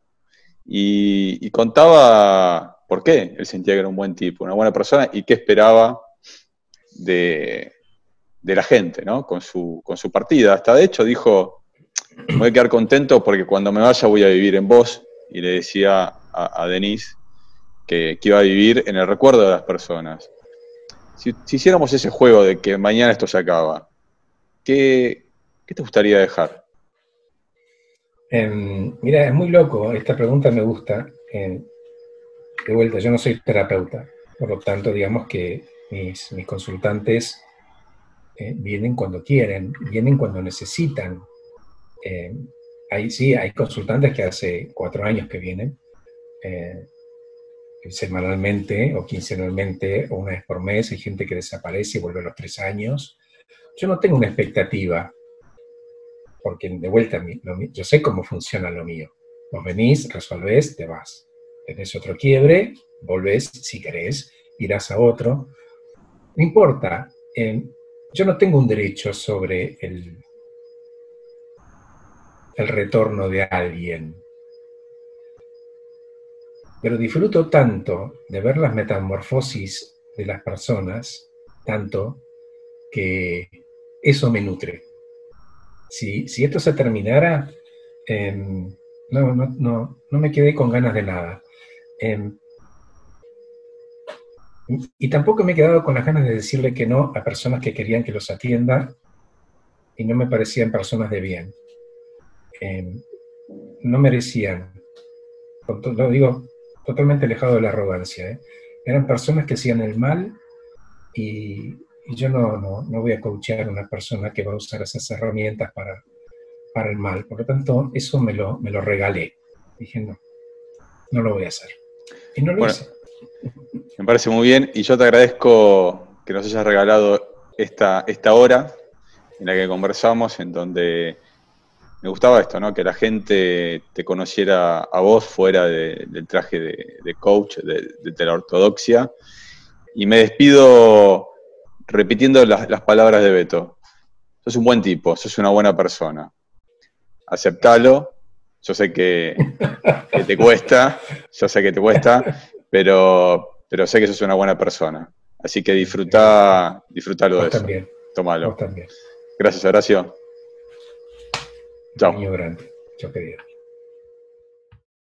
[SPEAKER 2] Y, contaba por qué él sentía que era un buen tipo, una buena persona y qué esperaba de, la gente, ¿no? Con su, con su partida. Hasta de hecho dijo, me voy a quedar contento porque cuando me vaya voy a vivir en vos. Y le decía a, Denise que, iba a vivir en el recuerdo de las personas. Si, hiciéramos ese juego de que mañana esto se acaba, ¿qué, qué te gustaría dejar?
[SPEAKER 3] Em, mira, es muy loco, esta pregunta me gusta. de vuelta, yo no soy terapeuta, por lo tanto, digamos que mis, consultantes eh, vienen cuando quieren, vienen cuando necesitan. Em, ahí sí, hay consultantes que hace cuatro años que vienen, eh, semanalmente o quincenalmente o una vez por mes, hay gente que desaparece y vuelve a los tres años. Yo no tengo una expectativa porque de vuelta, yo sé cómo funciona lo mío. Vos venís, resolvés, te vas. Tenés otro quiebre, volvés, si querés, irás a otro. No importa, eh, yo no tengo un derecho sobre el, el retorno de alguien. Pero disfruto tanto de ver las metamorfosis de las personas, tanto que eso me nutre si, esto se terminara, em, no, no, no, me quedé con ganas de nada. Em, y tampoco me he quedado con las ganas de decirle que no a personas que querían que los atienda y no me parecían personas de bien. Em, no merecían, lo digo totalmente alejado de la arrogancia, ¿eh? eran personas que hacían el mal y, y yo no, no, no, voy a coachear a una persona que va a usar esas herramientas para, para el mal. Por lo tanto, eso me lo, me lo regalé. Dije, no, no lo voy a hacer. Y no lo hice.
[SPEAKER 2] Me parece muy bien y yo te agradezco que nos hayas regalado esta, esta hora en la que conversamos, en donde me gustaba esto, ¿no? Que la gente te conociera a vos fuera del traje de, coach, de, la ortodoxia. Y me despido repitiendo las, palabras de Beto. Sos un buen tipo, sos una buena persona. Aceptalo. Yo sé que, te cuesta, yo sé que te cuesta, pero, pero sé que sos una buena persona. Así que disfruta, disfrútalo de eso. También. Tómalo. Gracias, Horacio.
[SPEAKER 3] Chao. Chao, querido.